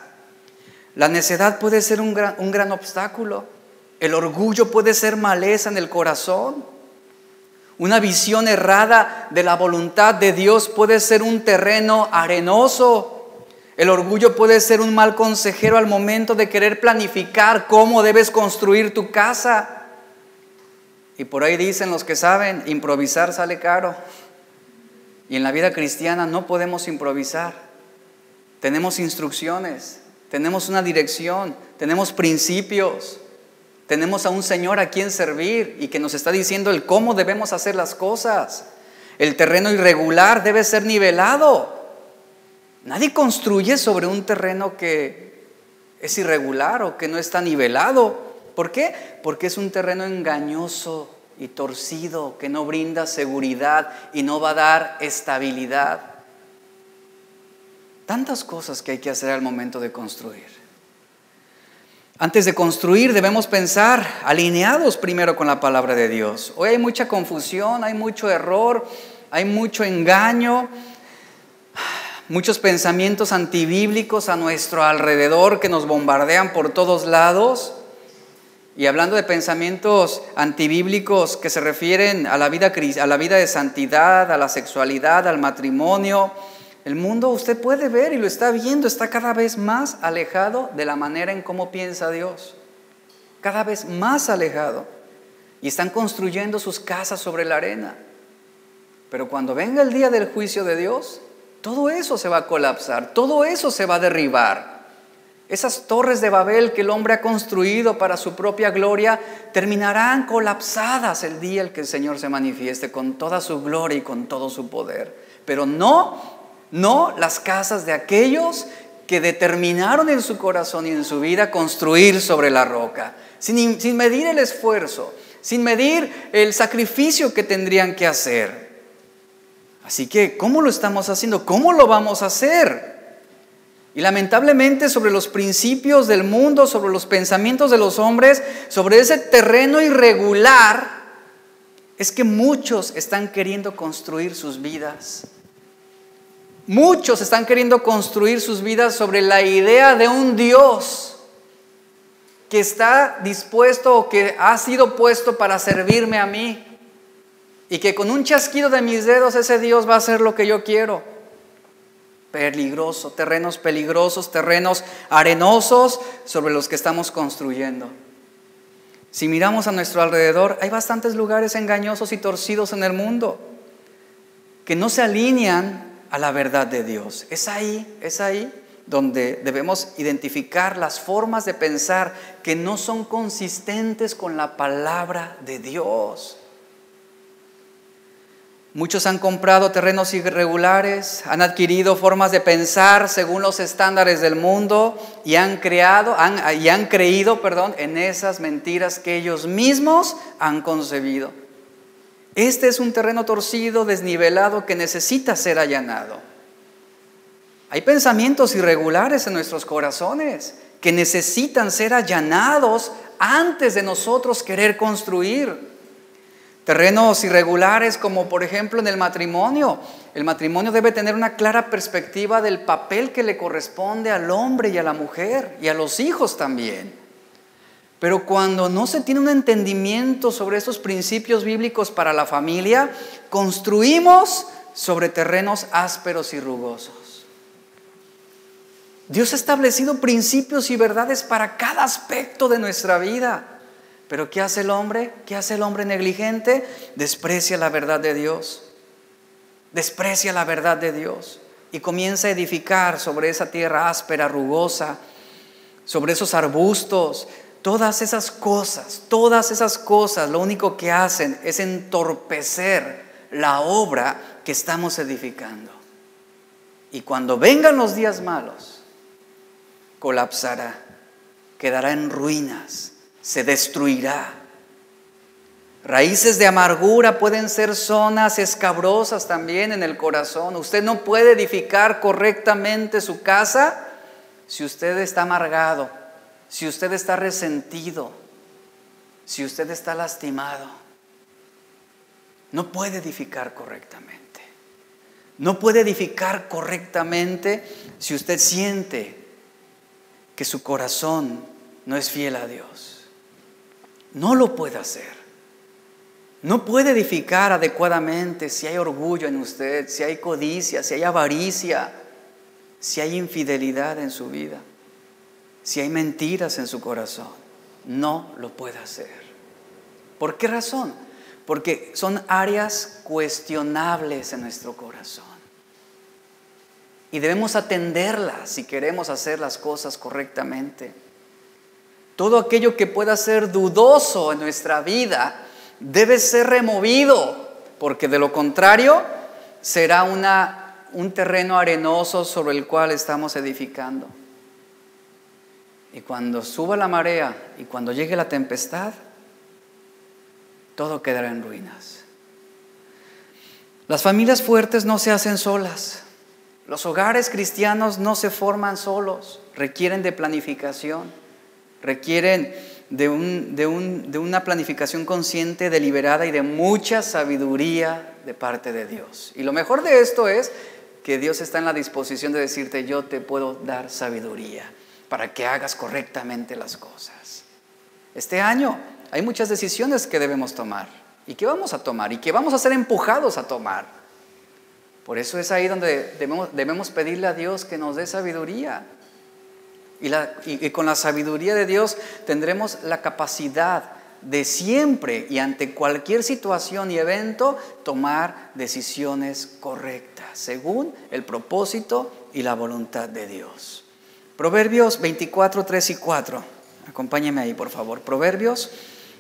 S1: La necedad puede ser un gran, un gran obstáculo. El orgullo puede ser maleza en el corazón. Una visión errada de la voluntad de Dios puede ser un terreno arenoso. El orgullo puede ser un mal consejero al momento de querer planificar cómo debes construir tu casa. Y por ahí dicen los que saben, improvisar sale caro. Y en la vida cristiana no podemos improvisar. Tenemos instrucciones, tenemos una dirección, tenemos principios, tenemos a un Señor a quien servir y que nos está diciendo el cómo debemos hacer las cosas. El terreno irregular debe ser nivelado. Nadie construye sobre un terreno que es irregular o que no está nivelado ¿Por qué? Porque es un terreno engañoso y torcido que no brinda seguridad y no va a dar estabilidad. Tantas cosas que hay que hacer al momento de construir. Antes de construir debemos pensar alineados primero con la palabra de Dios. Hoy hay mucha confusión, hay mucho error, hay mucho engaño, muchos pensamientos antibíblicos a nuestro alrededor que nos bombardean por todos lados. Y hablando de pensamientos antibíblicos que se refieren a la vida, a la vida de santidad, a la sexualidad, al matrimonio, el mundo usted puede ver y lo está viendo, está cada vez más alejado de la manera en cómo piensa Dios. Cada vez más alejado. Y están construyendo sus casas sobre la arena. Pero cuando venga el día del juicio de Dios, todo eso se va a colapsar, todo eso se va a derribar. Esas torres de Babel que el hombre ha construido para su propia gloria terminarán colapsadas el día en que el Señor se manifieste con toda su gloria y con todo su poder. Pero no no las casas de aquellos que determinaron en su corazón y en su vida construir sobre la roca, sin, sin medir el esfuerzo, sin medir el sacrificio que tendrían que hacer. Así que, ¿cómo lo estamos haciendo? ¿Cómo lo vamos a hacer? Y lamentablemente sobre los principios del mundo, sobre los pensamientos de los hombres, sobre ese terreno irregular, es que muchos están queriendo construir sus vidas. Muchos están queriendo construir sus vidas sobre la idea de un Dios que está dispuesto o que ha sido puesto para servirme a mí. Y que con un chasquido de mis dedos ese Dios va a hacer lo que yo quiero. Peligroso, terrenos peligrosos, terrenos arenosos sobre los que estamos construyendo. Si miramos a nuestro alrededor, hay bastantes lugares engañosos y torcidos en el mundo que no se alinean a la verdad de Dios. Es ahí, es ahí donde debemos identificar las formas de pensar que no son consistentes con la palabra de Dios. Muchos han comprado terrenos irregulares, han adquirido formas de pensar según los estándares del mundo y han creado y han creído, perdón, en esas mentiras que ellos mismos han concebido. Este es un terreno torcido, desnivelado, que necesita ser allanado. Hay pensamientos irregulares en nuestros corazones que necesitan ser allanados antes de nosotros querer construir. Terrenos irregulares como por ejemplo en el matrimonio. El matrimonio debe tener una clara perspectiva del papel que le corresponde al hombre y a la mujer y a los hijos también. Pero cuando no se tiene un entendimiento sobre estos principios bíblicos para la familia, construimos sobre terrenos ásperos y rugosos. Dios ha establecido principios y verdades para cada aspecto de nuestra vida. Pero ¿qué hace el hombre? ¿Qué hace el hombre negligente? Desprecia la verdad de Dios. Desprecia la verdad de Dios y comienza a edificar sobre esa tierra áspera, rugosa, sobre esos arbustos, Todas esas cosas, todas esas cosas lo único que hacen es entorpecer la obra que estamos edificando. Y cuando vengan los días malos, colapsará, quedará en ruinas, se destruirá. Raíces de amargura pueden ser zonas escabrosas también en el corazón. Usted no puede edificar correctamente su casa si usted está amargado si usted está resentido, si usted está lastimado, no puede edificar correctamente. No puede edificar correctamente si usted siente que su corazón no es fiel a Dios. No lo puede hacer. No puede edificar adecuadamente si hay orgullo en usted, si hay codicia, si hay avaricia, si hay infidelidad en su vida si hay mentiras en su corazón, no lo puede hacer. ¿Por qué razón? Porque son áreas cuestionables en nuestro corazón. Y debemos atenderlas si queremos hacer las cosas correctamente. Todo aquello que pueda ser dudoso en nuestra vida debe ser removido, porque de lo contrario será una, un terreno arenoso sobre el cual estamos edificando. Y cuando suba la marea y cuando llegue la tempestad, todo quedará en ruinas. Las familias fuertes no se hacen solas. Los hogares cristianos no se forman solos. Requieren de planificación. Requieren de, una planificación consciente, deliberada y de mucha sabiduría de parte de Dios. Y lo mejor de esto es que Dios está en la disposición de decirte, yo te puedo dar sabiduría para que hagas correctamente las cosas. Este año hay muchas decisiones que debemos tomar y que vamos a tomar y que vamos a ser empujados a tomar. Por eso es ahí donde debemos, pedirle a Dios que nos dé sabiduría. Y, con la sabiduría de Dios tendremos la capacidad de siempre y ante cualquier situación y evento tomar decisiones correctas según el propósito y la voluntad de Dios. Proverbios 24, 3 y 4. Acompáñeme ahí, por favor. Proverbios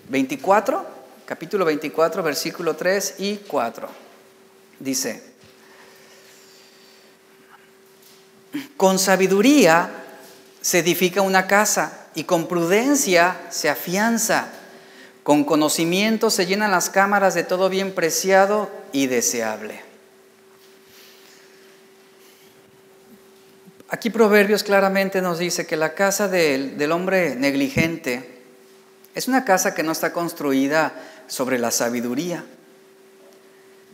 S1: 24, capítulo 24, versículo 3 y 4. Dice, con sabiduría se edifica una casa y con prudencia se afianza. Con conocimiento se llenan las cámaras de todo bien preciado y deseable. Aquí Proverbios claramente nos dice que la casa del, hombre negligente es una casa que no está construida sobre la sabiduría.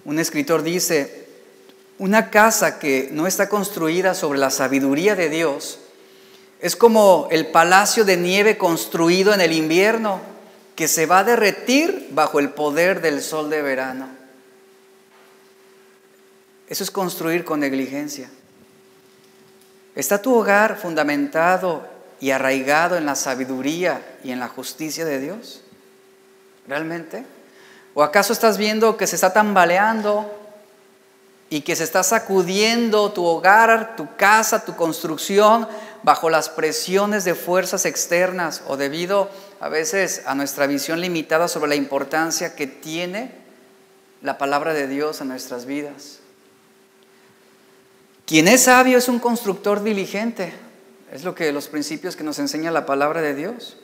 S1: Un escritor dice, una casa que no está construida sobre la sabiduría de Dios es como el palacio de nieve construido en el invierno que se va a derretir bajo el poder del sol de verano. Eso es construir con negligencia. ¿Está tu hogar fundamentado y arraigado en la sabiduría y en la justicia de Dios? ¿Realmente? ¿O acaso estás viendo que se está tambaleando y que se está sacudiendo tu hogar, tu casa, tu construcción bajo las presiones de fuerzas externas o debido a veces a nuestra visión limitada sobre la importancia que tiene la palabra de Dios en nuestras vidas? Quien es sabio es un constructor diligente. Es lo que los principios que nos enseña la palabra de Dios.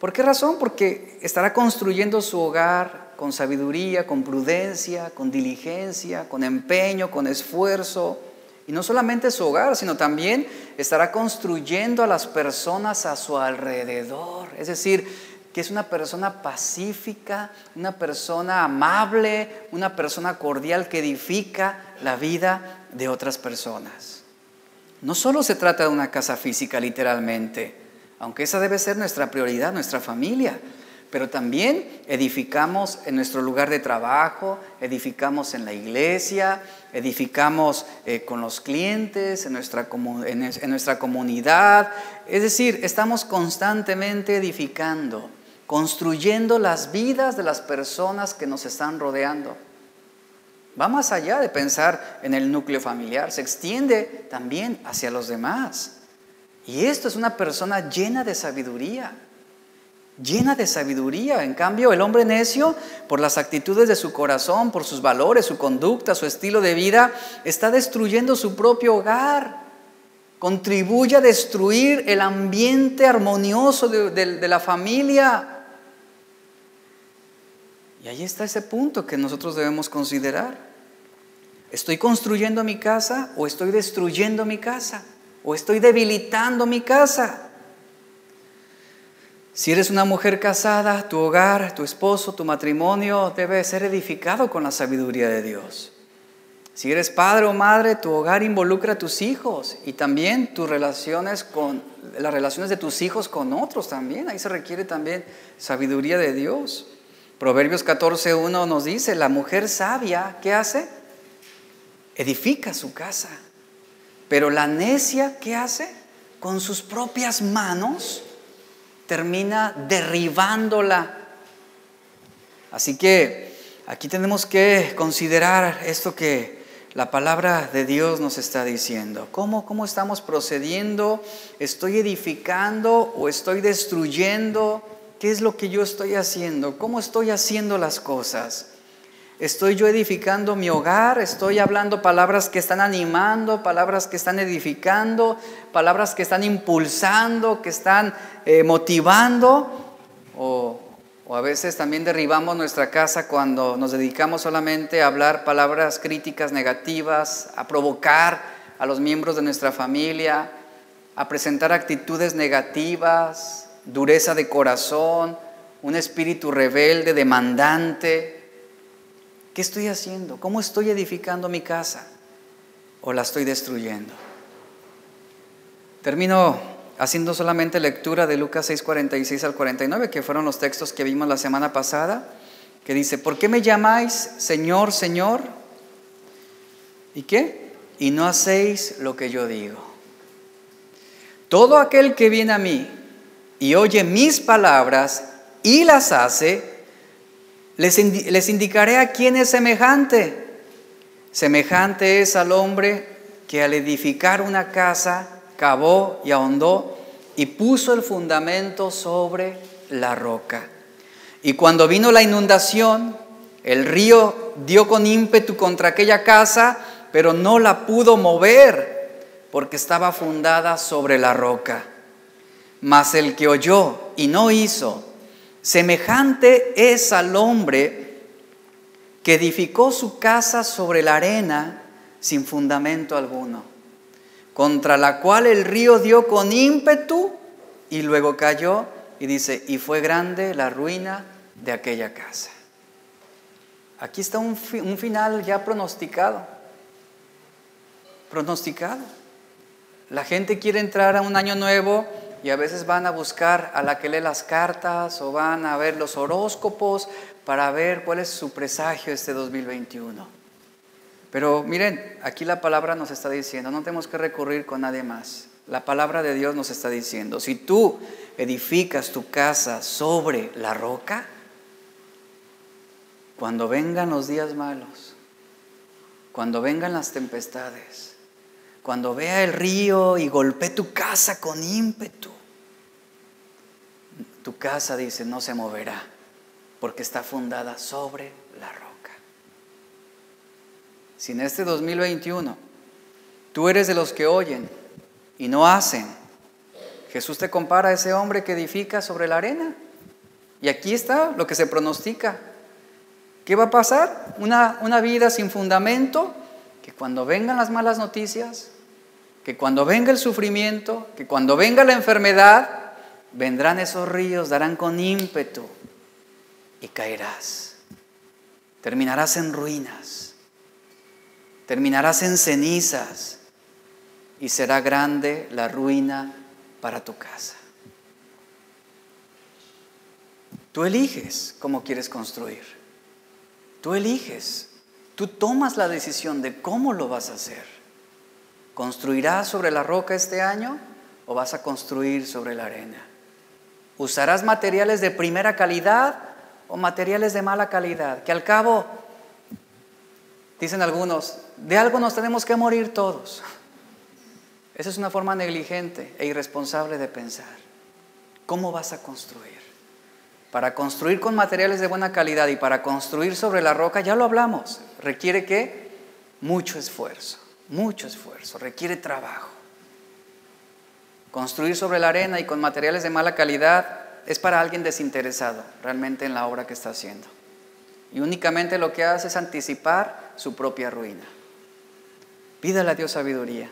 S1: ¿Por qué razón? Porque estará construyendo su hogar con sabiduría, con prudencia, con diligencia, con empeño, con esfuerzo. Y no solamente su hogar, sino también estará construyendo a las personas a su alrededor. Es decir, que es una persona pacífica, una persona amable, una persona cordial que edifica la vida de otras personas. No solo se trata de una casa física literalmente, aunque esa debe ser nuestra prioridad, nuestra familia, pero también edificamos en nuestro lugar de trabajo, edificamos en la iglesia, edificamos eh, con los clientes, en nuestra, en nuestra comunidad. Es decir, estamos constantemente edificando construyendo las vidas de las personas que nos están rodeando. Va más allá de pensar en el núcleo familiar, se extiende también hacia los demás. Y esto es una persona llena de sabiduría, llena de sabiduría. En cambio, el hombre necio, por las actitudes de su corazón, por sus valores, su conducta, su estilo de vida, está destruyendo su propio hogar. Contribuye a destruir el ambiente armonioso de, la familia. Y ahí está ese punto que nosotros debemos considerar. ¿Estoy construyendo mi casa o estoy destruyendo mi casa? ¿O estoy debilitando mi casa? Si eres una mujer casada, tu hogar, tu esposo, tu matrimonio debe ser edificado con la sabiduría de Dios. Si eres padre o madre, tu hogar involucra a tus hijos y también tus relaciones con las relaciones de tus hijos con otros también. Ahí se requiere también sabiduría de Dios. Proverbios 14.1 nos dice, la mujer sabia, ¿qué hace? Edifica su casa. Pero la necia, ¿qué hace? Con sus propias manos termina derribándola. Así que aquí tenemos que considerar esto que la palabra de Dios nos está diciendo. ¿Cómo, cómo estamos procediendo? ¿Estoy edificando o estoy destruyendo? ¿Qué es lo que yo estoy haciendo? ¿Cómo estoy haciendo las cosas? Estoy yo edificando mi hogar, estoy hablando palabras que están animando, palabras que están edificando, palabras que están impulsando, que están eh, motivando. O, o a veces también derribamos nuestra casa cuando nos dedicamos solamente a hablar palabras críticas negativas, a provocar a los miembros de nuestra familia, a presentar actitudes negativas, dureza de corazón, un espíritu rebelde, demandante. ¿Qué estoy haciendo? ¿Cómo estoy edificando mi casa? ¿O la estoy destruyendo? Termino haciendo solamente lectura de Lucas 6, 46 al 49, que fueron los textos que vimos la semana pasada, que dice, ¿por qué me llamáis Señor, Señor? ¿Y qué? Y no hacéis lo que yo digo. Todo aquel que viene a mí y oye mis palabras y las hace, les, indicaré a quién es semejante. Semejante es al hombre que al edificar una casa cavó y ahondó y puso el fundamento sobre la roca. Y cuando vino la inundación, el río dio con ímpetu contra aquella casa, pero no la pudo mover porque estaba fundada sobre la roca. Mas el que oyó y no hizo, Semejante es al hombre que edificó su casa sobre la arena sin fundamento alguno, contra la cual el río dio con ímpetu y luego cayó y dice, y fue grande la ruina de aquella casa. Aquí está un, un final ya pronosticado, pronosticado. La gente quiere entrar a un año nuevo y a veces van a buscar a la que lee las cartas o van a ver los horóscopos para ver cuál es su presagio este 2021. Pero miren, aquí la palabra nos está diciendo, no tenemos que recurrir con nadie más. La palabra de Dios nos está diciendo, si tú edificas tu casa sobre la roca, cuando vengan los días malos, cuando vengan las tempestades, cuando vea el río y golpee tu casa con ímpetu, tu casa, dice, no se moverá, porque está fundada sobre la roca. Si en este 2021 tú eres de los que oyen y no hacen, Jesús te compara a ese hombre que edifica sobre la arena. Y aquí está lo que se pronostica. ¿Qué va a pasar? Una, una vida sin fundamento, que cuando vengan las malas noticias, que cuando venga el sufrimiento, que cuando venga la enfermedad, vendrán esos ríos, darán con ímpetu y caerás. Terminarás en ruinas, terminarás en cenizas y será grande la ruina para tu casa. Tú eliges cómo quieres construir. Tú eliges. Tú tomas la decisión de cómo lo vas a hacer. ¿Construirás sobre la roca este año o vas a construir sobre la arena? ¿Usarás materiales de primera calidad o materiales de mala calidad? Que al cabo, dicen algunos, de algo nos tenemos que morir todos. Esa es una forma negligente e irresponsable de pensar. ¿Cómo vas a construir? Para construir con materiales de buena calidad y para construir sobre la roca, ya lo hablamos, requiere que mucho esfuerzo mucho esfuerzo, requiere trabajo. Construir sobre la arena y con materiales de mala calidad es para alguien desinteresado realmente en la obra que está haciendo. Y únicamente lo que hace es anticipar su propia ruina. Pídale a Dios sabiduría.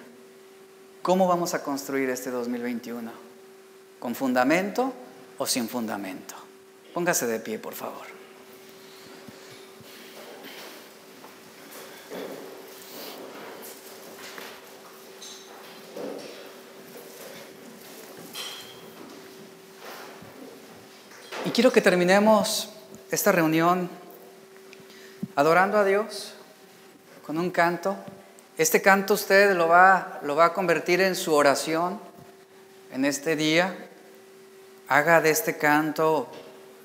S1: ¿Cómo vamos a construir este 2021? ¿Con fundamento o sin fundamento? Póngase de pie, por favor. Y quiero que terminemos esta reunión adorando a Dios con un canto. Este canto usted lo va, lo va a convertir en su oración en este día. Haga de este canto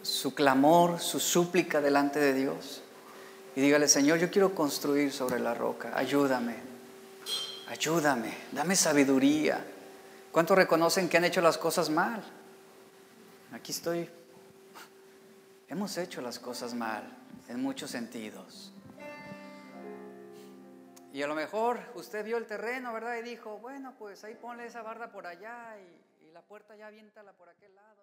S1: su clamor, su súplica delante de Dios. Y dígale, Señor, yo quiero construir sobre la roca. Ayúdame, ayúdame, dame sabiduría. ¿Cuántos reconocen que han hecho las cosas mal? Aquí estoy hemos hecho las cosas mal en muchos sentidos. Y a lo mejor usted vio el terreno, ¿verdad? Y dijo, bueno, pues ahí ponle esa barda por allá y, la puerta ya aviéntala por aquel lado